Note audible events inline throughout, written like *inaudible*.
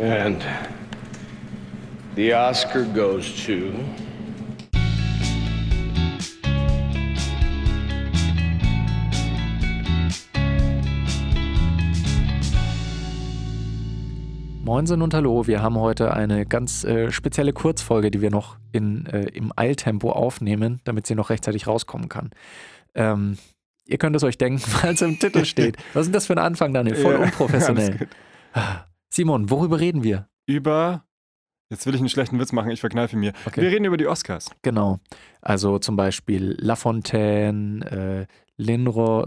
And the Oscar goes to. Moinsen und Hallo, wir haben heute eine ganz äh, spezielle Kurzfolge, die wir noch in, äh, im Eiltempo aufnehmen, damit sie noch rechtzeitig rauskommen kann. Ähm, ihr könnt es euch denken, *laughs* weil es im Titel steht. Was ist denn das für ein Anfang, Daniel? Voll Ja, *laughs* unprofessionell. *laughs* Simon, worüber reden wir? Über. Jetzt will ich einen schlechten Witz machen, ich verkneife mir. Okay. Wir reden über die Oscars. Genau. Also zum Beispiel La Fontaine, äh, Linro.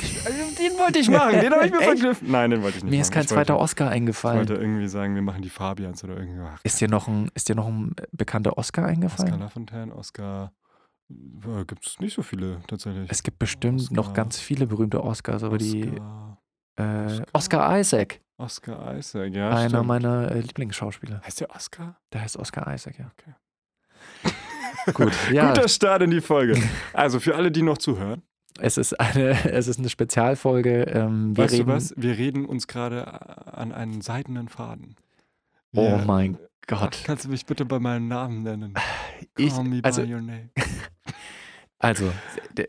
Den wollte ich machen, den habe ich mir *laughs* verknüpft. Nein, den wollte ich nicht Mir machen. ist kein ich zweiter wollte, Oscar Ich eingefallen. wollte irgendwie sagen, wir machen die Fabians oder irgendwie. Ach, Ist dir noch ein, ist dir noch ein bekannter Oscar eingefallen? Oscar Lafontaine, Oscar. Ja, Gibt es nicht so viele tatsächlich. Es gibt bestimmt Oscar. noch ganz viele berühmte Oscars, aber die Oscar, äh, Oscar. Oscar Isaac, Oscar Isaac, ja. einer stimmt. meiner äh, Lieblingsschauspieler. Heißt der Oscar? Der heißt Oscar Isaac, ja. Okay. *laughs* Gut, ja. Guter Start in die Folge. *laughs* Also für alle, die noch zuhören, Es ist eine, *laughs* es ist eine Spezialfolge. Ähm, wir weißt reden, du was? Wir reden uns gerade an einen seidenen Faden. Oh Wir- mein Gott. Kannst du mich bitte bei meinem Namen nennen? Ich, Call me also, by your name. Also,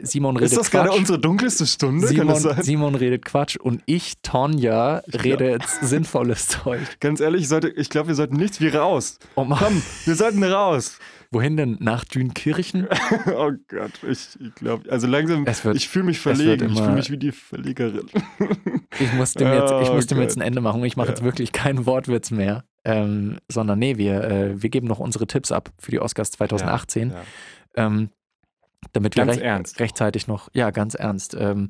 Simon redet Ist das gerade Quatsch. unsere dunkelste Stunde? Simon? Simon redet Quatsch und ich, Tonja, rede jetzt *laughs* sinnvolles Zeug. Ganz ehrlich, ich, sollte- ich glaube, wir sollten nichts wie raus. Oh Komm, wir sollten raus. wohin denn? Nach Dünkirchen? *laughs* oh Gott, ich, ich glaube, also langsam, wird- ich fühle mich verlegen. Ich immer- fühle mich wie die Verlegerin. *laughs* Ich musste mir jetzt, ich Oh musste mir Gott. jetzt ein Ende machen. Ich mache jetzt wirklich keinen Wortwitz mehr. Ähm, sondern nee, wir, äh, wir geben noch unsere Tipps ab für die Oscars 2018. Ja, ja. Ähm, damit wir Ganz recht, ernst. rechtzeitig noch, ja, ganz ernst, ähm,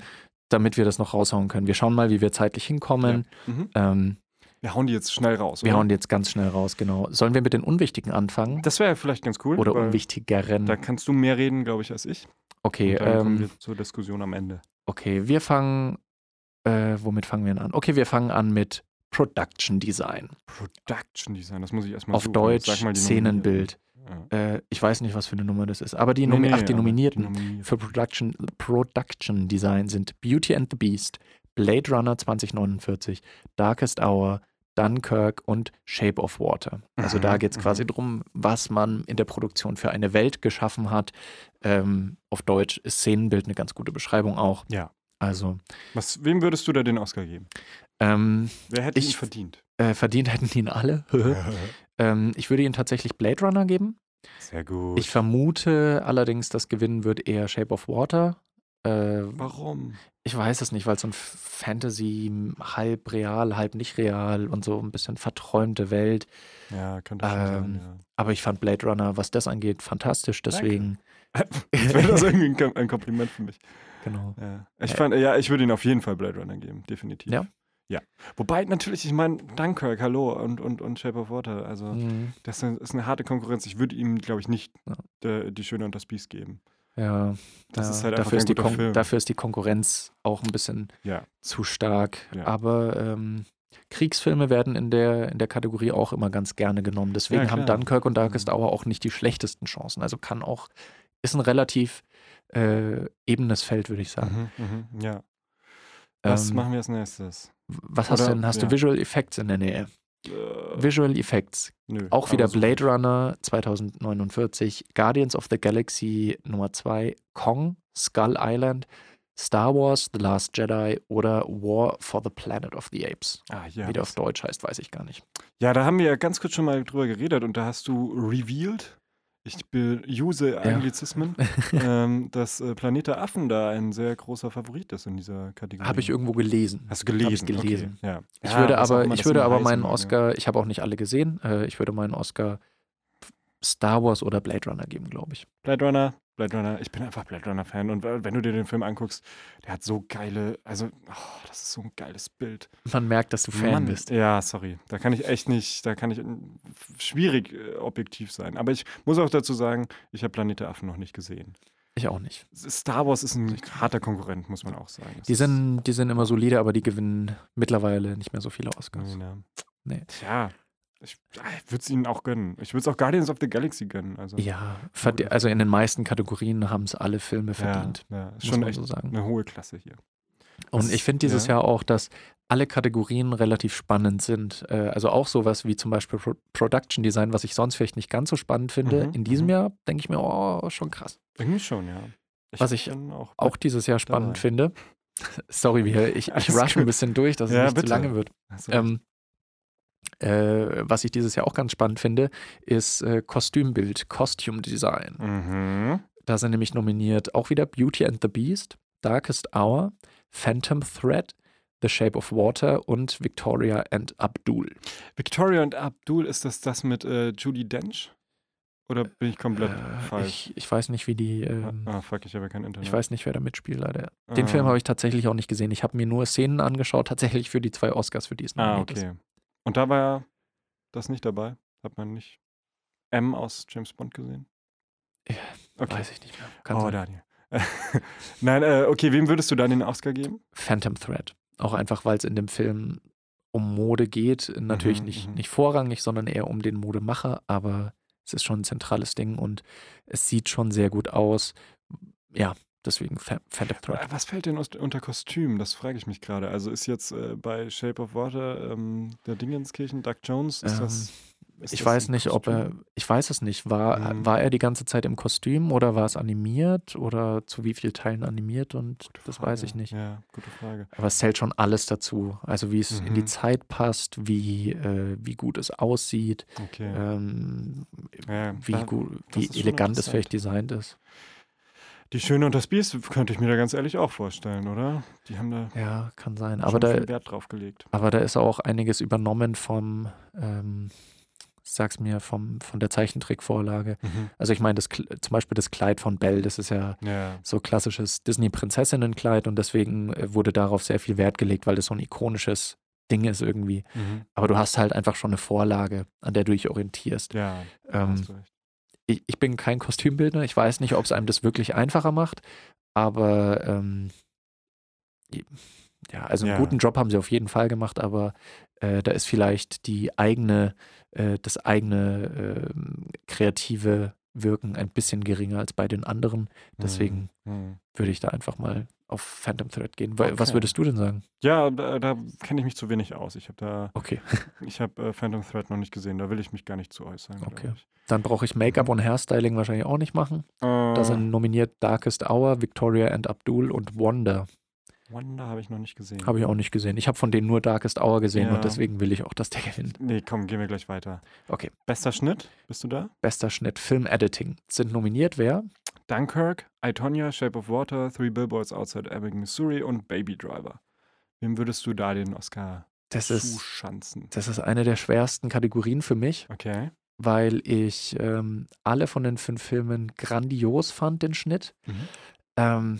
damit wir das noch raushauen können. Wir schauen mal, wie wir zeitlich hinkommen. Mhm. Ähm, Wir hauen die jetzt schnell raus. wir oder? hauen die jetzt ganz schnell raus, genau. Sollen wir mit den Unwichtigen anfangen? Das wäre vielleicht ganz cool. Oder Unwichtigeren? Da kannst du mehr reden, glaube ich, als ich. Okay, Und dann kommen ähm, wir zur Diskussion am Ende. okay, wir fangen, äh, womit fangen wir denn an? Okay, wir fangen an mit Production Design. Production Design, das muss ich erstmal Auf suchen. Deutsch die Szenenbild. Ja. Äh, ich weiß nicht, was für eine Nummer das ist, aber die, Nomi nee, ach, die Nominierten Nominierten. für Production, Production Design sind Beauty and the Beast, Blade Runner 2049, Darkest Hour, Dunkirk und Shape of Water. Also da Mhm, geht es mhm. quasi drum, was man in der Produktion für eine Welt geschaffen hat. Ähm, auf Deutsch ist Szenenbild eine ganz gute Beschreibung auch. Ja. Also Was, wem würdest du da den Oscar geben? Ähm, Wer hätte Ich- ihn verdient? äh, verdient hätten ihn alle. *laughs* *laughs* ähm, ich würde ihnen tatsächlich Blade Runner geben. Sehr gut. Ich vermute allerdings, dass gewinnen wird eher Shape of Water. Äh, Warum? ich weiß es nicht, weil so ein Fantasy halb real, halb nicht real und so ein bisschen verträumte Welt. Ja, könnte schon Ähm, sein, ja. Aber ich fand Blade Runner, was das angeht, fantastisch. Deswegen, *laughs* wäre das irgendwie ein Kompliment für mich. genau. Ja. Ich, Äh. fand, ja, ich würde ihn auf jeden Fall Blade Runner geben, definitiv. Ja? Ja. Wobei natürlich, ich meine, Dunkirk, hallo, und, und, und Shape of Water, also Mhm. das ist eine, harte Konkurrenz. Ich würde ihm, glaube ich, nicht Ja. der, die Schöne und das Biest geben. Ja, Das ja, ist halt dafür, ist die Film. dafür ist die Konkurrenz auch ein bisschen Ja. zu stark. Aber ähm, Kriegsfilme werden in der, in der Kategorie auch immer ganz gerne genommen. Deswegen haben. Dunkirk und Darkest Mhm. Hour auch nicht die schlechtesten Chancen. Also kann auch, ist ein relativ äh, ebenes Feld, würde ich sagen. Mhm, mhm, ja. Was Ähm, machen wir als nächstes? Was hast du oder- denn? Hast ja. du Visual Effects in der Nähe? Äh, Visual Effects. nö, Auch wieder aber so- Blade Runner 2049, Guardians of the Galaxy Nummer 2, Kong, Skull Island, Star Wars, The Last Jedi oder War for the Planet of the Apes. Ah, ja, Wie der auf Deutsch heißt, weiß ich gar nicht. Ja, da haben wir ja ganz kurz schon mal drüber geredet und da hast du revealed, ich use Anglizismen, *laughs* ähm, dass äh, Planet der Affen da ein sehr großer Favorit ist in dieser Kategorie. Habe ich irgendwo gelesen. Hast du gelesen? Gelesen. Okay, ja. Ich Ja, würde aber, ich würde aber meinen ja. Oscar, ich habe auch nicht alle gesehen, äh, ich würde meinen Oscar Star Wars oder Blade Runner geben, glaube ich. Blade Runner, Blade Runner, ich bin einfach Blade Runner-Fan und äh, wenn du dir den Film anguckst, der hat so geile, also, oh, das ist so ein geiles Bild. Man merkt, dass du Fan Mann, bist. Ja, sorry. Da kann ich echt nicht, da kann ich äh, schwierig äh, objektiv sein. Aber ich muss auch dazu sagen, ich habe Planet der Affen noch nicht gesehen. Ich auch nicht. Star Wars ist ein harter Konkurrent, muss man auch sagen. Das Die sind, die sind immer solide, aber die gewinnen mittlerweile nicht mehr so viele Oscars. Nee, ne. Nee. Tja, ich, ich würde es ihnen auch gönnen. Ich würde es auch Guardians of the Galaxy gönnen. Also, Ja, also in den meisten Kategorien haben es alle Filme ja, verdient. ja, ist muss schon man echt so sagen. eine hohe Klasse hier. Und Das- ich finde dieses ja. Jahr auch, dass alle Kategorien relativ spannend sind. Äh, also auch sowas wie zum Beispiel Pro Production Design, was ich sonst vielleicht nicht ganz so spannend finde. Mhm, In diesem mhm. Jahr denke ich mir, oh, schon krass. Irgendwie schon, ja. Was ich auch, Auch dieses Jahr spannend dabei. finde. *laughs* Sorry, wir- ich, *laughs* ich rush ein bisschen durch, dass es Ja, nicht zu bitte. lange wird. Recht. Ähm, äh, was ich dieses Jahr auch ganz spannend finde, ist äh, Kostümbild, Costume Design. mhm. Da sind nämlich nominiert auch wieder Beauty and the Beast, Darkest Hour, Phantom Thread, The Shape of Water und Victoria and Abdul. Victoria und Abdul, ist das das mit äh, Judy Dench? Oder bin ich komplett Äh, falsch? ich, ich weiß nicht, wie die. Ähm, ah, fuck, ich habe ja kein Internet. ich weiß nicht, wer da mitspielt, leider. Den Ah. Film habe ich tatsächlich auch nicht gesehen. Ich habe mir nur Szenen angeschaut, tatsächlich für die zwei Oscars, für die es Ah, nominiert ist. Und da war das nicht dabei? Hat man nicht M aus James Bond gesehen? Ja, Okay. Weiß ich nicht mehr. Kann oh, sein. Daniel. *laughs* Nein, äh, okay, wem würdest du dann den Oscar geben? Phantom Thread. Auch einfach, weil es in dem Film um Mode geht. Natürlich Mhm, nicht, mhm. nicht vorrangig, sondern eher um den Modemacher, aber es ist schon ein zentrales Ding und es sieht schon sehr gut aus. Ja, deswegen Pha- Phantom Thread. Äh, Was fällt denn unter Kostüm? Das frage ich mich gerade. Also ist jetzt äh, bei Shape of Water ähm, der Dingenskirchen, Doug Jones, ist Ähm, das. Ist Ich das weiß nicht, ob er, Kostüm? ich weiß es nicht, war, Mhm. war er die ganze Zeit im Kostüm oder war es animiert oder zu wie vielen Teilen animiert und das weiß ich nicht. Ja, gute Frage. Aber es zählt schon alles dazu. Also wie es in die Mhm. Zeit passt, wie, äh, wie gut es aussieht, Okay. ähm, ja, wie, gut, wie elegant es vielleicht designt ist. Die Schöne und das Biest könnte ich mir da ganz ehrlich auch vorstellen, oder? Die haben da Ja, kann sein. Aber da, viel Wert drauf gelegt. aber da ist auch einiges übernommen vom, ähm, sag's mir, vom, von der Zeichentrickvorlage. Also ich meine, das, zum Beispiel das Kleid von Belle, das ist ja Ja. so klassisches Disney-Prinzessinnenkleid und deswegen äh, wurde darauf sehr viel Wert gelegt, weil das so ein ikonisches Ding ist irgendwie. Mhm. Aber du hast halt einfach schon eine Vorlage, an der du dich orientierst. Ja, Ähm, hast du recht. Ich, ich bin kein Kostümbildner, ich weiß nicht, ob es einem das wirklich einfacher macht, aber ähm, ja, also einen Ja. guten Job haben sie auf jeden Fall gemacht, aber äh, da ist vielleicht die eigene, äh, das eigene ähm, kreative Wirken ein bisschen geringer als bei den anderen. Deswegen Mhm. würde ich da einfach mal auf Phantom Thread gehen. Wa- Was Okay. würdest du denn sagen? Ja, da, da kenne ich mich zu wenig aus. Ich habe da, Okay, *laughs* ich habe äh, Phantom Thread noch nicht gesehen. Da will ich mich gar nicht zu äußern. Okay. ich. dann brauche ich Make-up und Hairstyling wahrscheinlich auch nicht machen. Da Äh, sind nominiert Darkest Hour, Victoria and Abdul und Wonder. Wonder habe ich noch nicht gesehen. Habe ich auch nicht gesehen. Ich habe von denen nur Darkest Hour gesehen Ja. und deswegen will ich auch, dass der gewinnt. Nee, komm, gehen wir gleich weiter. Okay. Bester Schnitt, bist du da? Bester Schnitt, Film Editing. Sind nominiert wer? Dunkirk, I, Tonya, Shape of Water, Three Billboards Outside Ebbing, Missouri und Baby Driver. Wem würdest du da den Oscar Das ist, zuschanzen? das ist eine der schwersten Kategorien für mich, Okay. weil ich ähm, alle von den fünf Filmen grandios fand, den Schnitt. Mhm. Ähm,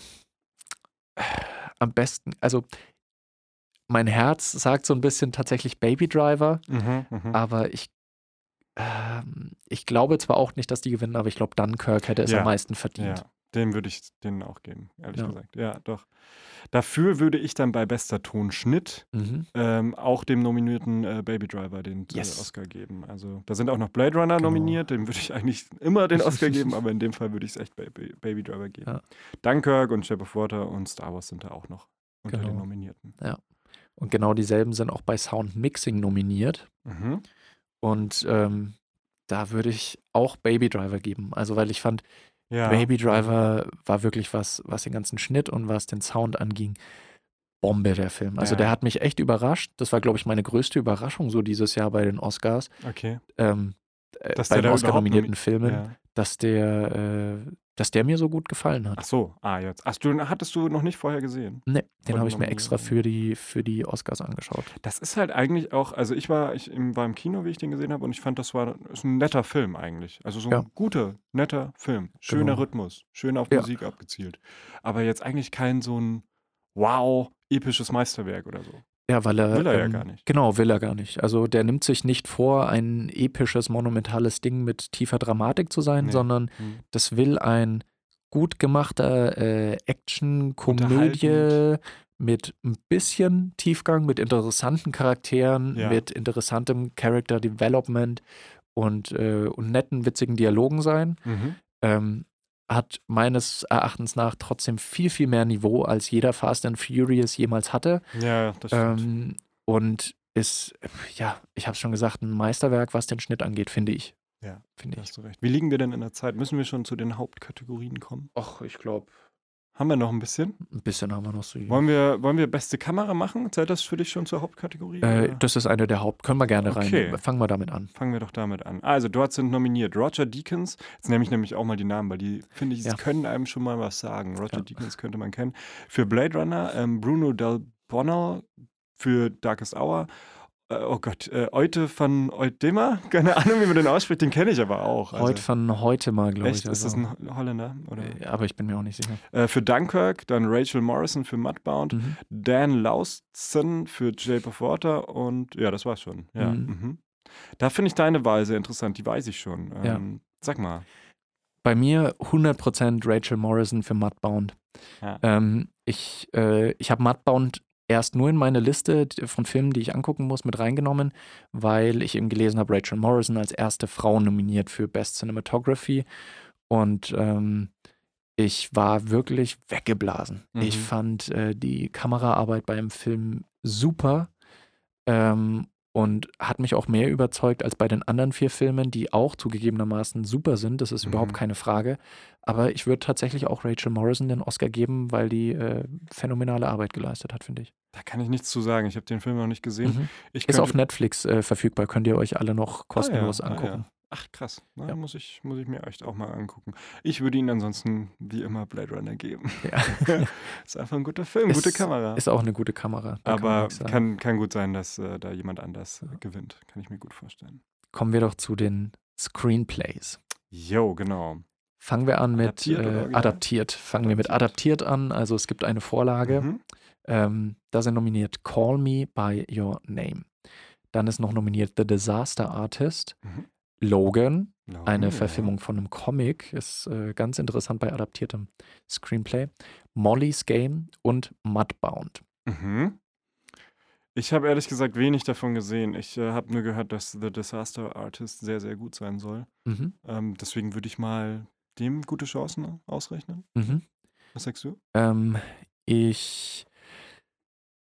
am besten, also mein Herz sagt so ein bisschen tatsächlich Baby Driver, Mhm, mhm. aber ich, ähm, ich glaube zwar auch nicht, dass die gewinnen, aber ich glaube, Dunkirk hätte es Ja. am meisten verdient. Ja, den würde ich denen auch geben, ehrlich Ja. gesagt. Ja, doch. Dafür würde ich dann bei bester Tonschnitt Mhm. ähm, auch dem nominierten äh, Baby Driver den äh, Yes. Oscar geben. Also da sind auch noch Blade Runner Genau. nominiert, dem würde ich eigentlich immer den Oscar geben, *laughs* aber in dem Fall würde ich es echt Baby, Baby Driver geben. Ja. Dunkirk und Shape of Water und Star Wars sind da auch noch unter den Genau. Nominierten. Und genau dieselben sind auch bei Sound Mixing nominiert. Mhm. Und ähm, da würde ich auch Baby Driver geben. Also, weil ich fand, Ja. Baby Driver war wirklich was, was den ganzen Schnitt und was den Sound anging. Bombe der Film. Also Ja. der hat mich echt überrascht. Das war, glaube ich, meine größte Überraschung so dieses Jahr bei den Oscars. Okay. Ähm, äh, Dass bei der den Oscar-nominierten Filmen, Ja. dass der, äh, dass der mir so gut gefallen hat. Ach so, ah, jetzt. Ach, du hattest du noch nicht vorher gesehen. Nee, den habe ich mir extra für die, für die Oscars angeschaut. Das ist halt eigentlich auch, also ich war, ich im- war im Kino, wie ich den gesehen habe, und ich fand, das war ist ein netter Film eigentlich. Also so ein Ja. guter, netter Film. Schöner Genau. Rhythmus, schön auf Ja. Musik abgezielt. Aber jetzt eigentlich kein so ein wow, episches Meisterwerk oder so. Ja, weil er. Will er ja ähm, gar nicht. Genau, will er gar nicht. Also der nimmt sich nicht vor, ein episches, monumentales Ding mit tiefer Dramatik zu sein, Nee. sondern Hm. das will ein gut gemachter äh, Action-Komödie mit ein bisschen Tiefgang, mit interessanten Charakteren, Ja. mit interessantem Character Development und, äh, und netten, witzigen Dialogen sein. Mhm. Ähm, hat meines Erachtens nach trotzdem viel, viel mehr Niveau, als jeder Fast and Furious jemals hatte. Ja, das stimmt. Ähm, und ist, ja, ich habe es schon gesagt, ein Meisterwerk, was den Schnitt angeht, finde ich. Ja, finde ich. hast du recht. Wie liegen wir denn in der Zeit? Müssen wir schon zu den Hauptkategorien kommen? Ach, ich glaube, Haben wir noch ein bisschen? ein bisschen haben wir noch so. Wollen wir, wollen wir beste Kamera machen? Zählt das für dich schon zur Hauptkategorie? Äh, das ist eine der Haupt. Können wir gerne Okay. rein. Fangen wir damit an. Fangen wir doch damit an. Also, dort sind nominiert Roger Deakins. Jetzt nehme ich nämlich auch mal die Namen, weil die, finde ich, Ja. können einem schon mal was sagen. Roger Ja. Deakins könnte man kennen. Für Blade Runner, ähm, Bruno Del Bonal für Darkest Hour. Äh, oh Gott, äh, Eute van Eudema? *laughs* Keine Ahnung, wie man den ausspricht, den kenne ich aber auch. Also, Heute von heute mal, glaube ich. echt, ist das also. ein Holländer? Oder? Äh, Aber ich bin mir auch nicht sicher. Äh, für Dunkirk, dann Rachel Morrison für Mudbound, Mhm. Dan Laustsen für Shape of Water und ja, das war's schon. Ja. Mhm. Mhm. Da finde ich deine Wahl sehr interessant, die weiß ich schon. Ja. Ähm, Sag mal. Bei mir 100% Rachel Morrison für Mudbound. Ja. Ähm, ich äh, ich habe Mudbound erst nur in meine Liste von Filmen, die ich angucken muss, mit reingenommen, weil ich eben gelesen habe, Rachel Morrison als erste Frau nominiert für Best Cinematography. Und ähm, ich war wirklich weggeblasen. Ich Mhm. fand äh, die Kameraarbeit beim Film super ähm, und hat mich auch mehr überzeugt als bei den anderen vier Filmen, die auch zugegebenermaßen super sind. Das ist überhaupt Mhm. keine Frage. Aber ich würde tatsächlich auch Rachel Morrison den Oscar geben, weil die äh, phänomenale Arbeit geleistet hat, finde ich. Da kann ich nichts zu sagen. Ich habe den Film noch nicht gesehen. Mhm. Ist auf Netflix äh, verfügbar, könnt ihr euch alle noch kostenlos ah, ja, angucken. Ah, ja. Ach krass, Na, Ja. muss, ich, muss ich mir echt auch mal angucken. Ich würde ihn ansonsten wie immer Blade Runner geben. Ja. *laughs* ist einfach ein guter Film, gute Ist- Kamera. Ist auch eine gute Kamera. kann Aber sagen. kann, kann gut sein, dass äh, da jemand anders äh, gewinnt. Kann ich mir gut vorstellen. Kommen wir doch zu den Screenplays. Jo, genau. Fangen wir an mit Adaptiert oder äh, adaptiert. Fangen wir mit Adaptiert. adaptiert an. Also es gibt eine Vorlage. Mhm. Ähm, da sind nominiert Call Me by Your Name. Dann ist noch nominiert The Disaster Artist, Mhm. Logan, Logan, eine ja. Verfilmung von einem Comic, ist äh, ganz interessant bei adaptiertem Screenplay. Molly's Game und Mudbound. Mhm. Ich habe ehrlich gesagt wenig davon gesehen. Ich äh, habe nur gehört, dass The Disaster Artist sehr, sehr gut sein soll. Mhm. Ähm, deswegen würde ich mal dem gute Chancen ausrechnen. Mhm. Was sagst du? Ähm, ich,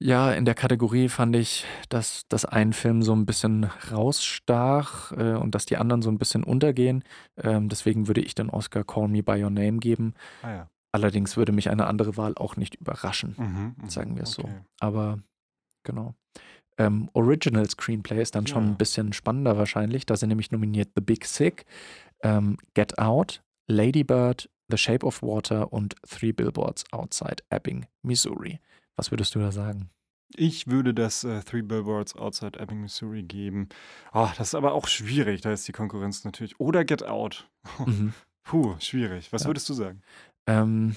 ja, in der Kategorie fand ich, dass, dass ein Film so ein bisschen rausstach äh, und dass die anderen so ein bisschen untergehen. Ähm, deswegen würde ich den Oscar Call Me By Your Name geben. Ah ja. Allerdings würde mich eine andere Wahl auch nicht überraschen, Mhm, mhm, sagen wir es so. okay. Aber genau. Ähm, Original Screenplay ist dann schon Ja. ein bisschen spannender wahrscheinlich. Da sind nämlich nominiert The Big Sick, ähm, Get Out, Lady Bird, The Shape of Water und Three Billboards Outside Ebbing, Missouri. Was würdest du da sagen? Ich würde das äh, Three Billboards Outside Ebbing, Missouri geben. Oh, das ist aber auch schwierig. Da ist die Konkurrenz natürlich. Oder Get Out. *laughs* Mhm. Puh, schwierig. Was Ja. würdest du sagen? Ähm,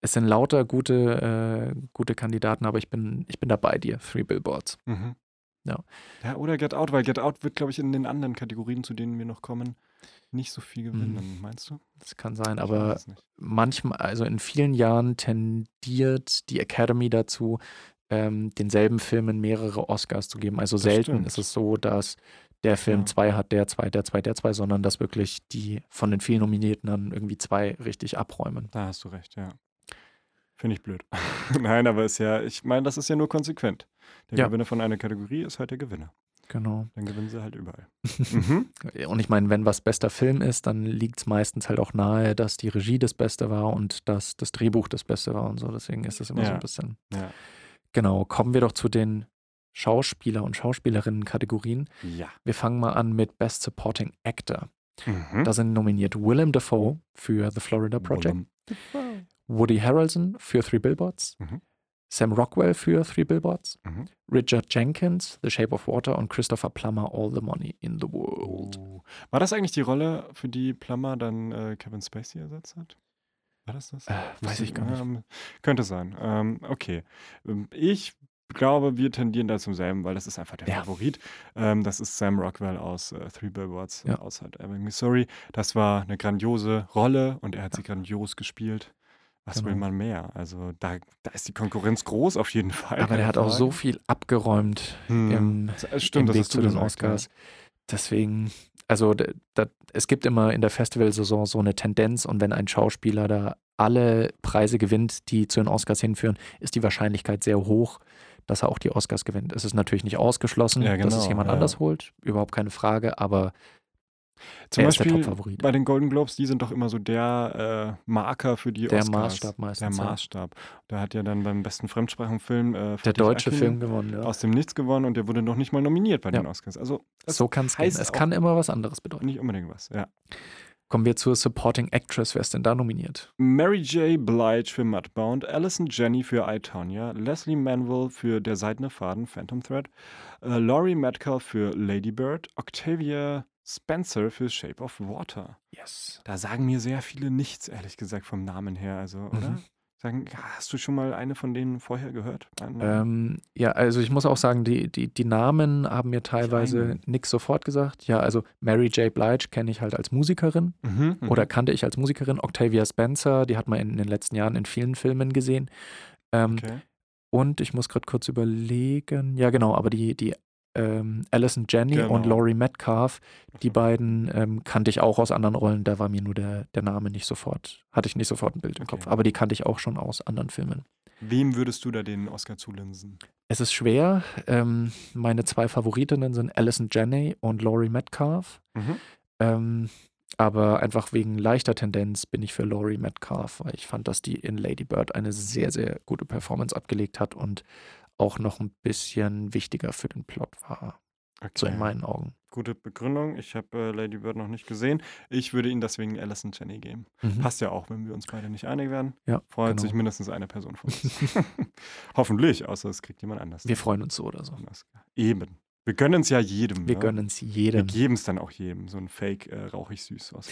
es sind lauter gute, äh, gute Kandidaten, aber ich bin, ich bin da bei dir. Three Billboards. Mhm. Ja. Ja, oder Get Out, weil Get Out wird, glaube ich, in den anderen Kategorien, zu denen wir noch kommen, nicht so viel gewinnen, meinst du? Das kann sein, Ich Mhm. aber manchmal, also in vielen Jahren tendiert die Academy dazu, ähm, denselben Filmen mehrere Oscars zu geben. Also Das selten stimmt. ist es so, dass der Film Ja. zwei hat, der zwei, der zwei, der zwei, sondern dass wirklich die von den vielen Nominierten dann irgendwie zwei richtig abräumen. Da hast du recht, ja. Finde ich blöd. *laughs* Nein, aber ist ja, ich meine, das ist ja nur konsequent. Der Ja. Gewinner von einer Kategorie ist halt der Gewinner. Genau. Dann gewinnen sie halt überall. *laughs* mhm. Und ich meine, wenn was bester Film ist, dann liegt es meistens halt auch nahe, dass die Regie das Beste war und dass das Drehbuch das Beste war und so. Deswegen ist das immer so Ja. ein bisschen. Ja. Genau. Kommen wir doch zu den Schauspieler- und Schauspielerinnen-Kategorien. Ja. Wir fangen mal an mit Best Supporting Actor. Mhm. Da sind nominiert Willem Dafoe für The Florida Project, Willem. Woody Harrelson für Three Billboards, Mhm. Sam Rockwell für Three Billboards, Mhm. Richard Jenkins, The Shape of Water und Christopher Plummer, All the Money in the World. Oh. War das eigentlich die Rolle, für die Plummer dann äh, Kevin Spacey ersetzt hat? War das das? Äh, weiß ich gar nicht. Ähm, könnte sein. Ähm, okay. Ähm, Ich glaube, wir tendieren da zum selben, weil das ist einfach der Ja. Favorit. Ähm, das ist Sam Rockwell aus äh, Three Billboards Ja. Outside Ebbing, Missouri. Das war eine grandiose Rolle und er hat Ja. sie grandios gespielt. Was will Genau. man mehr? Also da, da ist die Konkurrenz groß auf jeden Fall. Aber der hat auch so viel abgeräumt Hm. im, Das- Stimmt, im Weg zu den. Oscars. Deswegen, also da, es gibt immer in der Festivalsaison so eine Tendenz und wenn ein Schauspieler da alle Preise gewinnt, die zu den Oscars hinführen, ist die Wahrscheinlichkeit sehr hoch, dass er auch die Oscars gewinnt. Es ist natürlich nicht ausgeschlossen, Ja, dass es genau, jemand ja. anders holt, überhaupt keine Frage, aber Zum er ist der Beispiel bei den Golden Globes, die sind doch immer so der äh, Marker für die Der Oscars. Maßstab meistens, Der. Maßstab. Da hat ja dann beim besten Fremdsprachenfilm äh, Der deutsche Akin Film gewonnen, ja. aus dem Nichts gewonnen und der wurde noch nicht mal nominiert bei Ja. den Oscars. Also So kann es gehen. Es kann immer was anderes bedeuten. nicht unbedingt was. Ja. Kommen wir zur Supporting Actress. Wer ist denn da nominiert? Mary J. Blige für Mudbound, Alison Jenny für I, Tonya, Leslie Manville für Der Seidene Faden, Phantom Thread, äh, Laurie Metcalf für Lady Bird, Octavia Spencer für Shape of Water. Yes. Da sagen mir sehr viele nichts, ehrlich gesagt, vom Namen her. Also, oder? Mhm. Sagen, hast du schon mal eine von denen vorher gehört? Ähm, ja, also ich muss auch sagen, die, die, die Namen haben mir teilweise nix sofort gesagt. Ja, also Mary J. Blige kenne ich halt als Musikerin Mhm, mhm. oder kannte ich als Musikerin. Octavia Spencer, die hat man in den letzten Jahren in vielen Filmen gesehen. Ähm, Okay. Und ich muss gerade kurz überlegen. Ja, genau, aber die, die ähm, Alison Jenny und Genau. Laurie Metcalf, die Okay. beiden ähm, kannte ich auch aus anderen Rollen. Da war mir nur der, der Name nicht sofort, hatte ich nicht sofort ein Bild im Okay. Kopf. Aber die kannte ich auch schon aus anderen Filmen. Wem würdest du da den Oscar zulinsen? Es ist schwer. Ähm, meine zwei Favoritinnen sind Alison Janney und Laurie Metcalf. Mhm. Ähm, aber einfach wegen leichter Tendenz bin ich für Laurie Metcalf, weil ich fand, dass die in Lady Bird eine sehr, sehr gute Performance abgelegt hat und auch noch ein bisschen wichtiger für den Plot war. So in Okay. meinen Augen. Gute Begründung. Ich habe äh, Lady Bird noch nicht gesehen. Ich würde ihn deswegen Alison Jenny geben. Mhm. Passt ja auch, wenn wir uns beide nicht einig werden. Ja, Freut genau. sich mindestens eine Person von *laughs* uns. *laughs* Hoffentlich, außer es kriegt jemand anders. Wir freuen uns so oder so. Eben. Wir gönnen es ja jedem. Wir ne? gönnen es Wir jedem. geben es dann auch jedem. So ein Fake äh, rauchig süß. *laughs*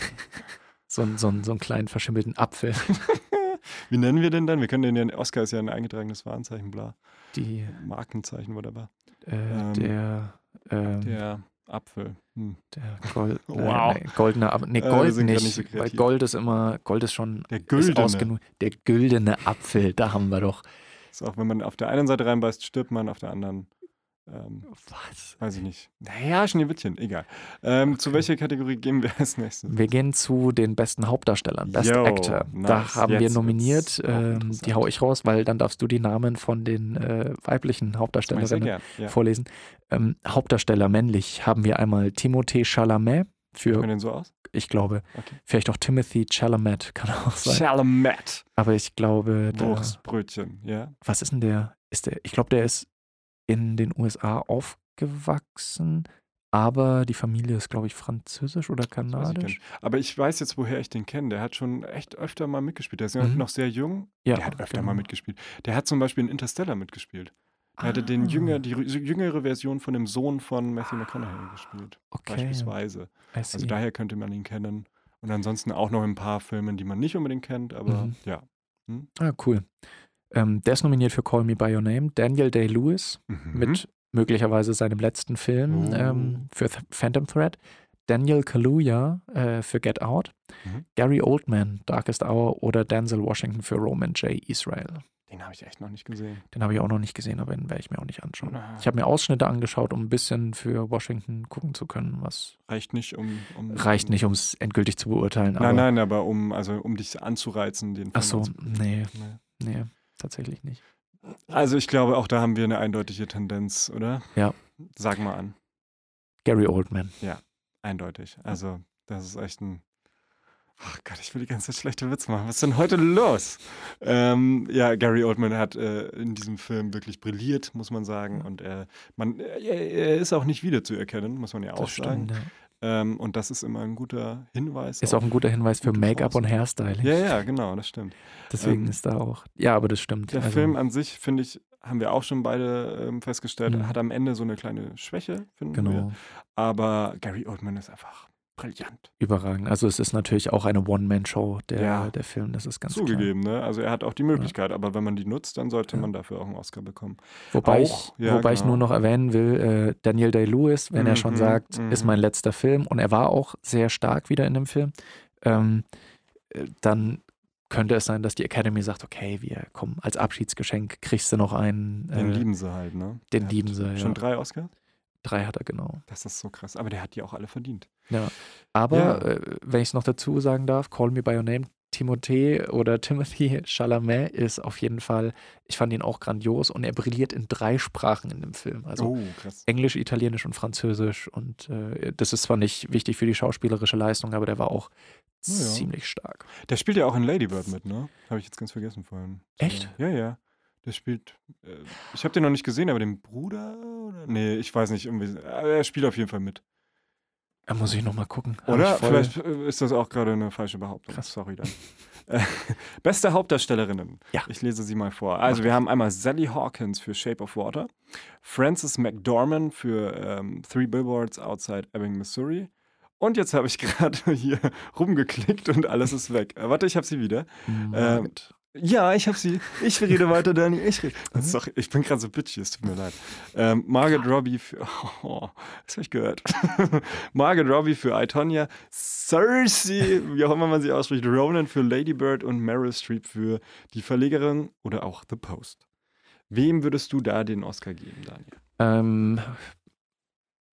So, so, so einen kleinen verschimmelten Apfel. Wie nennen wir den dann? Wir können den ja, Oscar ist ja ein eingetragenes Warenzeichen, bla. Die, Markenzeichen, whatever. äh, Ähm, der, ähm, Der Apfel. Hm. Der Gold, *laughs* Wow. äh, goldene, Ab- nee, Äh, Gold grad nicht, so weil. Gold ist immer, Gold ist schon Der Güldene. Der güldene Apfel, da haben wir doch. Ist auch, wenn man auf der einen Seite reinbeißt, stirbt man, auf der anderen, ähm, Was? weiß ich nicht. Naja, Schneewittchen, egal. Ähm, Zu Okay. welcher Kategorie gehen wir als nächstes? Wir gehen zu den besten Hauptdarstellern, Best Yo, Actor. nice. Da haben Jetzt wir nominiert, ähm, die hau ich raus, weil dann darfst du die Namen von den äh, weiblichen Hauptdarstellerinnen. Ja. vorlesen. Ähm, Hauptdarsteller männlich haben wir einmal Timothée Chalamet für, den so aus? ich glaube, Okay. vielleicht auch Timothy Chalamet, *laughs* kann auch sein. Chalamet. Aber ich glaube, der, Wurstbrötchen, ja. was ist denn der? Ist der? Ich glaube, der ist in den USA aufgewachsen, aber die Familie ist, glaube ich, französisch oder ich kanadisch. nicht. Aber ich weiß jetzt, woher ich den kenne. Der hat schon echt öfter mal mitgespielt. Der ist Mhm. noch sehr jung. Ja, der hat öfter genau. mal mitgespielt. Der hat zum Beispiel in Interstellar mitgespielt. Er hatte den Ah, jünger, die jüngere Version von dem Sohn von Matthew McConaughey gespielt. Okay, Beispielsweise. Also daher könnte man ihn kennen. Und ansonsten auch noch ein paar Filmen, die man nicht unbedingt kennt, aber Mhm. ja. Ah, cool. Ähm, der ist nominiert für Call Me By Your Name. Daniel Day-Lewis Mhm. mit möglicherweise seinem letzten Film Oh. ähm, für Th Phantom Thread. Daniel Kaluuya äh, für Get Out. Mhm. Gary Oldman, Darkest Hour oder Denzel Washington für Roman J. Israel. Den habe ich echt noch nicht gesehen. Den habe ich auch noch nicht gesehen, aber den werde ich mir auch nicht anschauen. Ah. Ich habe mir Ausschnitte angeschaut, um ein bisschen für Washington gucken zu können, was Reicht nicht, um. um reicht nicht, um es endgültig zu beurteilen. Aber, Nein, nein, aber um, also, um dich anzureizen, den Film Ach so, nee, Nee. nee, tatsächlich nicht. Also ich glaube, auch da haben wir eine eindeutige Tendenz, oder? Ja. Sag mal an. Gary Oldman. Eindeutig. Also, das ist echt ein. Ach Gott, ich will die ganze Zeit schlechte Witze machen. Was ist denn heute los? Ähm, ja, Gary Oldman hat äh, in diesem Film wirklich brilliert, muss man sagen. Und er, man, er, er ist auch nicht wiederzuerkennen, muss man ja auch Das sagen. stimmt. Ja. Ähm, und das ist immer ein guter Hinweis. Ist auch ein guter Hinweis für Make-up und. Hairstyling. Ja, ja, genau, das stimmt. Deswegen ähm, ist da auch. Ja, aber das stimmt. Der Also, Film an sich, finde ich, haben wir auch schon beide ähm, festgestellt, Mhm. hat am Ende so eine kleine Schwäche, finden wir. Genau, Aber Gary Oldman ist einfach brillant. überragend. Also es ist natürlich auch eine One-Man-Show, der, Ja. der Film, das ist ganz klar. Zugegeben, ne? Also er hat auch die Möglichkeit, aber wenn man die nutzt, dann sollte Ja. man dafür auch einen Oscar bekommen. Wobei, Auch, ich, ja, wobei ich genau. nur noch erwähnen will, äh, Daniel Day-Lewis, wenn er schon Mhm, sagt, ist mhm. mein letzter Film und er war auch sehr stark wieder in dem Film, ähm, äh, dann könnte es sein, dass die Academy sagt, okay, wir kommen als Abschiedsgeschenk, kriegst du noch einen. Den äh, lieben sie halt, ne? den Der lieben sie, ja. Schon drei Oscars? Drei hat er, genau. Das ist so krass. Aber der hat die auch alle verdient. Ja. Aber, Ja. äh, wenn ich es noch dazu sagen darf, Call Me By Your Name, Timothée oder Timothy Chalamet ist auf jeden Fall, ich fand ihn auch grandios und er brilliert in drei Sprachen in dem Film. Also oh, krass. Englisch, Italienisch und Französisch. Und äh, das ist zwar nicht wichtig für die schauspielerische Leistung, aber der war auch ja. ziemlich stark. Der spielt ja auch in Lady Bird mit, ne? Habe ich jetzt ganz vergessen vorhin. Echt? Ja, ja. Der spielt. Äh, ich habe den noch nicht gesehen, aber den Bruder? Oder? Nee, ich weiß nicht. Irgendwie, aber er spielt auf jeden Fall mit. Da muss ich nochmal gucken. Oder? Vielleicht äh, ist das auch gerade eine falsche Behauptung. Krass. Sorry dann. *laughs* Äh, Beste Hauptdarstellerinnen. Ja. Ich lese sie mal vor. Also, wir haben einmal Sally Hawkins für Shape of Water, Frances McDormand für ähm, Three Billboards Outside Ebbing, Missouri. Und jetzt habe ich *laughs* gerade hier rumgeklickt und alles ist weg. Äh, warte, ich habe sie wieder. Margaret. Ja, ich habe sie. Ich rede weiter, Danny. Ich, rede. *laughs* Das ist doch, ich bin gerade so bitchy, es tut mir leid. Ähm, Margaret Robbie für. *laughs* Oh, das habe ich gehört. *laughs* Margaret Robbie für I, Tonya. Cersei, wie auch immer man sie ausspricht. Ronan für Lady Bird und Meryl Streep für die Verlegerin oder auch The Post. Wem würdest du da den Oscar geben, Daniel? Ähm,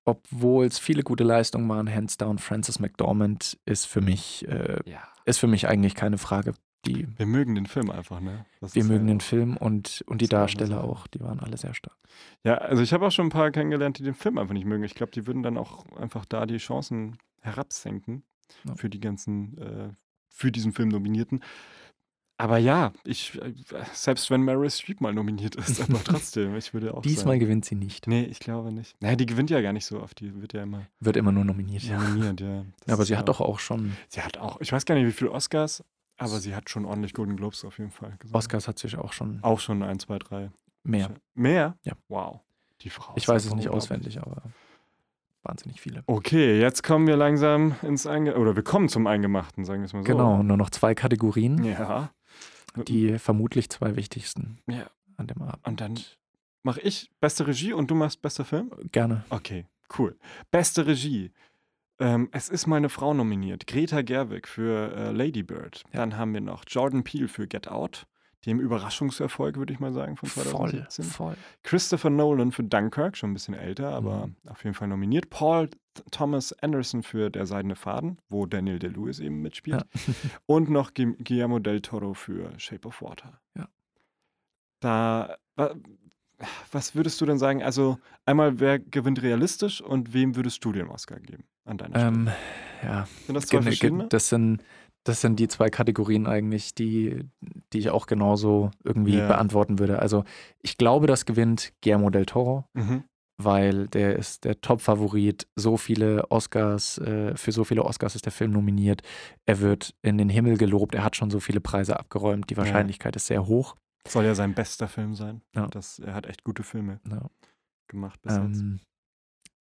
obwohl es viele gute Leistungen waren, hands down, Frances McDormand ist für mich, äh, Ja. ist für mich eigentlich keine Frage. Die, Wir mögen den Film einfach, ne? Das wir mögen ja den Film und, und die Darsteller auch, die waren alle sehr stark. Ja, also ich habe auch schon ein paar kennengelernt, die den Film einfach nicht mögen. Ich glaube, die würden dann auch einfach da die Chancen herabsenken Ja. für die ganzen, äh, für diesen Film Nominierten. Aber ja, ich, äh, selbst wenn Meryl Streep mal nominiert ist, *laughs* aber trotzdem, ich würde auch Diesmal sagen. gewinnt sie nicht. Nee, ich glaube nicht. Naja, die gewinnt ja gar nicht so oft, die wird ja immer Wird immer nur nominiert. nominiert, ja. Ja, aber sie hat doch auch schon, Sie hat auch, ich weiß gar nicht, wie viele Oscars, aber sie hat schon ordentlich Golden Globes auf jeden Fall gewonnen. Oscars hat sich auch schon Auch schon ein, zwei, drei. mehr. Mehr? Ja. Wow. Die Frau. Ich weiß es nicht auswendig, aber wahnsinnig viele. Okay, jetzt kommen wir langsam ins Einge oder wir kommen zum Eingemachten, sagen wir es mal so. Genau, nur noch zwei Kategorien, Ja. die vermutlich zwei wichtigsten Ja. an dem Abend. Und dann mache ich beste Regie und du machst bester Film? Gerne. Okay, cool. Beste Regie. Ähm, es ist meine Frau nominiert. Greta Gerwig für äh, Lady Bird. Ja. Dann haben wir noch Jordan Peele für Get Out, dem Überraschungserfolg, würde ich mal sagen, von Voll, 2017. voll. Christopher Nolan für Dunkirk, schon ein bisschen älter, aber Mhm. auf jeden Fall nominiert. Paul Th- Thomas Anderson für Der Seidene Faden, wo Daniel Day-Lewis eben mitspielt. Ja. *laughs* Und noch Gu- Guillermo del Toro für Shape of Water. Ja. Da, was würdest du denn sagen? Also, einmal, wer gewinnt realistisch und wem würdest du den Oscar geben an deiner Stelle? Ähm, ja, Sind das zwei verschiedene? Das sind, das sind die zwei Kategorien eigentlich, die, die ich auch genauso irgendwie Ja. beantworten würde. Also ich glaube, das gewinnt Guillermo del Toro, Mhm. weil der ist der Top-Favorit. So viele Oscars, äh, für so viele Oscars ist der Film nominiert. Er wird in den Himmel gelobt. Er hat schon so viele Preise abgeräumt. Die Wahrscheinlichkeit ist sehr hoch. Soll ja sein bester Film sein. Ja. Das, er hat echt gute Filme Ja. gemacht bis jetzt. Ähm,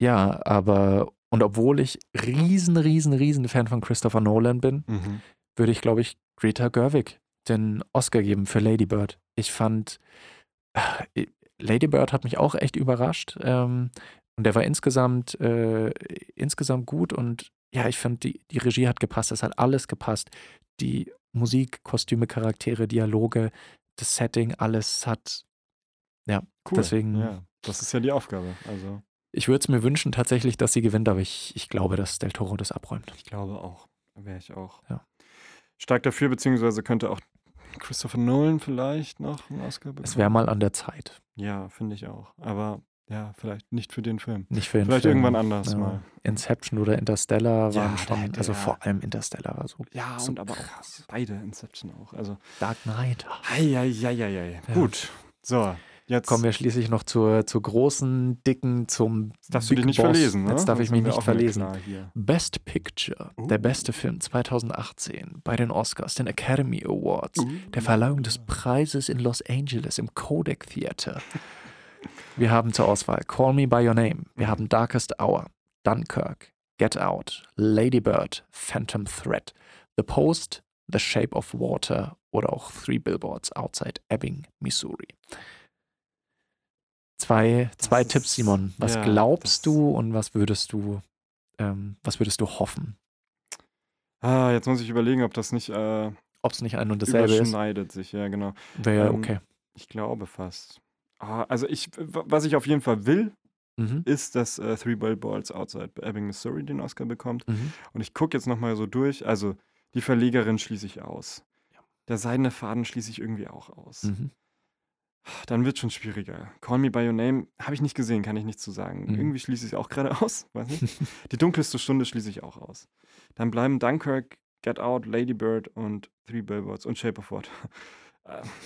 ja, aber und obwohl ich riesen, riesen, riesen Fan von Christopher Nolan bin, Mhm. würde ich, glaube ich, Greta Gerwig den Oscar geben für Lady Bird. Ich fand, äh, Lady Bird hat mich auch echt überrascht. Ähm, und der war insgesamt, äh, insgesamt gut und ja, ich fand, die, die Regie hat gepasst, es hat alles gepasst. Die Musik, Kostüme, Charaktere, Dialoge, das Setting, alles hat. Ja, Cool. deswegen, Ja, das ist ja die Aufgabe. Also, ich würde es mir wünschen tatsächlich, dass sie gewinnt, aber ich, ich glaube, dass Del Toro das abräumt. ich glaube auch. Wäre ich auch. Ja. Stark dafür, beziehungsweise könnte auch Christopher Nolan vielleicht noch einen Oscar bekommen. Es wäre mal an der Zeit. Ja, finde ich auch. Aber ja, vielleicht nicht für den Film. Nicht für den Vielleicht Film. irgendwann anders Ja. mal. Inception oder Interstellar Ja, waren da schon, also er- vor allem Interstellar war so. Ja, so und aber krass. auch beide Inception auch. Also, Dark Knight. eieieiei. Ja. Gut. So, jetzt Kommen wir schließlich noch zur, zur großen, dicken, zum darfst du Big dich nicht Boss. verlesen, ne? Jetzt darf ich Sonst mich nicht verlesen. Best Picture, der Uh. beste Film 2018 bei den Oscars, den Academy Awards, Uh. der Verleihung des Preises in Los Angeles im Kodak Theater. Wir haben zur Auswahl Call Me By Your Name, wir haben Darkest Hour, Dunkirk, Get Out, Lady Bird, Phantom Thread, The Post, The Shape of Water oder auch Three Billboards Outside Ebbing, Missouri. Zwei, zwei ist- Tipps, Simon. Was ja, glaubst du und was würdest du, ähm, was würdest du hoffen? Ah, jetzt muss ich überlegen, ob das nicht äh, Ob es nicht ein und dasselbe ist, überschneidet sich. Ja, genau. wäre ja Ähm, okay. Ich glaube fast. Ah, also ich, was ich auf jeden Fall will, Mhm. ist, dass äh, Three Billboards Outside Ebbing, Missouri den Oscar bekommt. Mhm. Und ich gucke jetzt nochmal so durch. Also, die Verlegerin schließe ich aus. Der seidene Faden schließe ich irgendwie auch aus. Mhm. Dann wird schon schwieriger. Call Me By Your Name habe ich nicht gesehen, kann ich nicht zu sagen. Mhm. Irgendwie schließe ich es auch gerade *laughs* aus. Weiß nicht. *laughs* Die dunkelste Stunde schließe ich auch aus. Dann bleiben Dunkirk, Get Out, Lady Bird und Three Billboards und Shape of Water.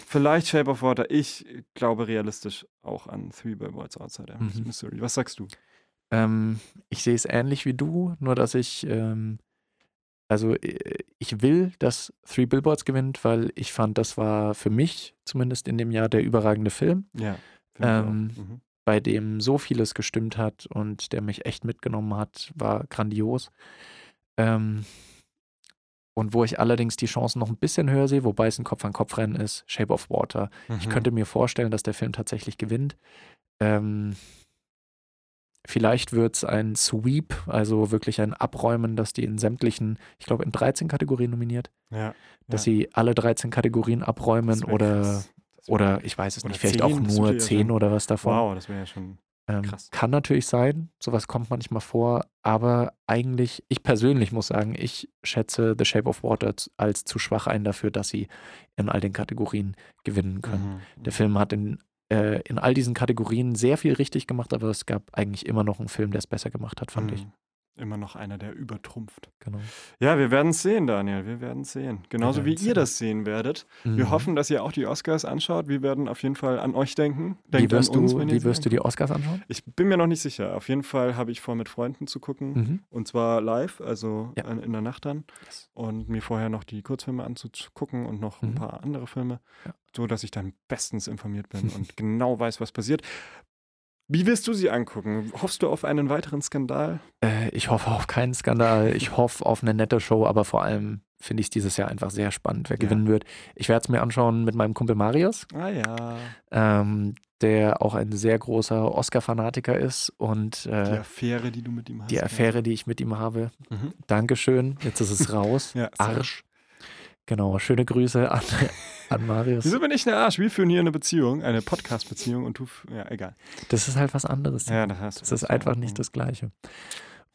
Vielleicht Shape of Water. Ich glaube realistisch auch an Three Billboards Outside Mhm. Missouri. Was sagst du? Ähm, ich sehe es ähnlich wie du, nur dass ich, ähm, also äh, ich will, dass Three Billboards gewinnt, weil ich fand, das war für mich zumindest in dem Jahr der überragende Film, Ja. Ähm, Mhm. bei dem so vieles gestimmt hat und der mich echt mitgenommen hat, war grandios. Ähm, und wo ich allerdings die Chancen noch ein bisschen höher sehe, wobei es ein Kopf-an-Kopf-Rennen ist, Shape of Water. Ich Mhm. könnte mir vorstellen, dass der Film tatsächlich gewinnt. Ähm, vielleicht wird es ein Sweep, also wirklich ein Abräumen, dass die in sämtlichen, ich glaube in 13 Kategorien nominiert, Ja. dass ja. sie alle 13 Kategorien abräumen oder, oder ich weiß es nicht, vielleicht 10, auch nur würde ja 10 schon- oder was davon. Wow, das wäre ja schon. Ähm, kann natürlich sein, sowas kommt manchmal vor, aber eigentlich, ich persönlich muss sagen, ich schätze The Shape of Water als zu schwach ein dafür, dass sie in all den Kategorien gewinnen können. Mhm. Der Film hat in, äh, in all diesen Kategorien sehr viel richtig gemacht, aber es gab eigentlich immer noch einen Film, der es besser gemacht hat, fand ich. Immer noch einer, der übertrumpft. Genau. Ja, wir werden es sehen, Daniel. Wir werden es sehen. Genauso wie werden's ihr sehen. das sehen werdet. Wir Mhm. hoffen, dass ihr auch die Oscars anschaut. Wir werden auf jeden Fall an euch denken. Wie Denkt wirst, an uns, du, wie wirst du die Oscars anschauen? Ich bin mir noch nicht sicher. Auf jeden Fall habe ich vor, mit Freunden zu gucken. Mhm. Und zwar live, also Ja. in der Nacht dann. Yes. Und mir vorher noch die Kurzfilme anzugucken und noch ein Mhm. paar andere Filme. Ja. So, dass ich dann bestens informiert bin und *laughs* genau weiß, was passiert. Wie wirst du sie angucken? Hoffst du auf einen weiteren Skandal? Äh, ich hoffe auf keinen Skandal. Ich hoffe auf eine nette Show, aber vor allem finde ich es dieses Jahr einfach sehr spannend, wer Ja. gewinnen wird. Ich werde es mir anschauen mit meinem Kumpel Marius. Ah ja. ähm, der auch ein sehr großer Oscar-Fanatiker ist und Die äh, Affäre, die du mit ihm hast. die ja. Affäre, die ich mit ihm habe. Mhm. Dankeschön. Jetzt ist es raus. *laughs* Ja, Arsch. Genau, schöne Grüße an, *laughs* an Marius. Wieso bin ich ein Arsch? Wir führen hier eine Beziehung, eine Podcast-Beziehung und du. Ja, egal. Das ist halt was anderes. Ja, da hast du das ist einfach nicht das Gleiche.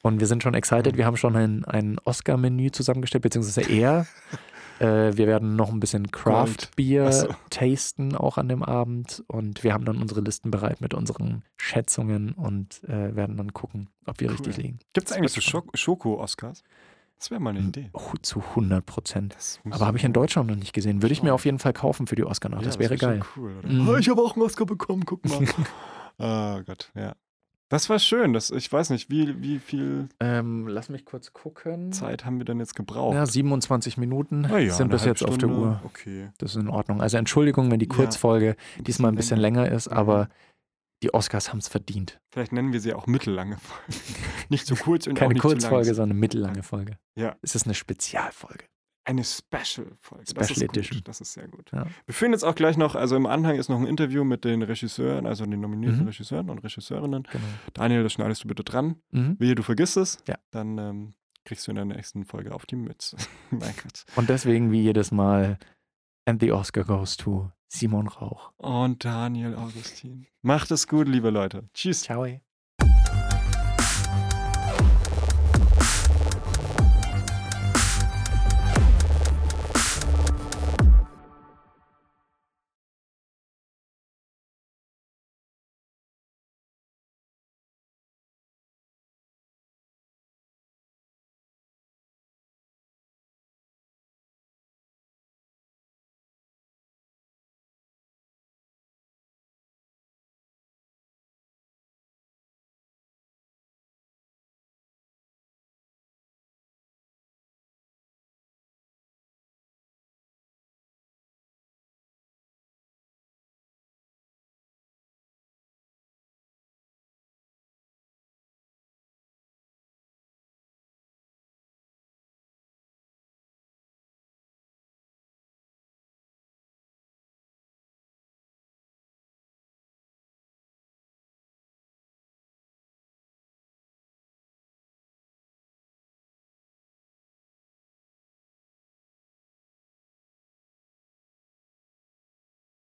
Und wir sind schon excited. Mhm. Wir haben schon ein, ein Oscar-Menü zusammengestellt, beziehungsweise er. *laughs* äh, wir werden noch ein bisschen Craft-Bier Ach so. tasten, auch an dem Abend. Und wir haben dann unsere Listen bereit mit unseren Schätzungen und äh, werden dann gucken, ob wir Cool. richtig liegen. Gibt es Das eigentlich so wird spannend. Das wäre mal eine Idee. Oh, zu 100 Prozent. Das Aber habe ich in Deutschland noch nicht gesehen. Würde ich mir auf jeden Fall kaufen für die Oscar-Nacht. Ja, das wäre wär geil. Cool? Mhm. Oh, ich habe auch einen Oscar bekommen, guck mal. oh *laughs* Gott, ja. Das war schön. Das, ich weiß nicht, wie, wie viel Ähm, lass mich kurz gucken. Zeit haben wir denn jetzt gebraucht? Ja, 27 Minuten ja, sind bis jetzt auf der. Uhr. Okay. Das ist in Ordnung. Also Entschuldigung, wenn die Ja, Kurzfolge diesmal ein bisschen länger ist, Mhm. aber die Oscars haben es verdient. Vielleicht nennen wir sie auch mittellange Folge. *laughs* nicht zu kurz und auch Keine nicht zu Kurzfolge, lang. sondern eine mittellange Folge. Ja. Es ist eine Spezialfolge. Eine Special-Folge. das Special ist Edition. Gut. Das ist sehr gut. Ja. Wir führen jetzt auch gleich noch, also im Anhang ist noch ein Interview mit den Regisseuren, also den nominierten Mhm. Regisseuren und Regisseurinnen. Genau. Daniel, das schneidest du bitte dran. Mhm. Wehe, du vergisst es. Ja. Dann ähm, kriegst du in der nächsten Folge auf die Mütze. *laughs* mein Gott. Und deswegen wie jedes Mal, and the Oscar goes to Simon Rauch. Und Daniel Augustin. Macht es gut, liebe Leute. Tschüss. Ciao.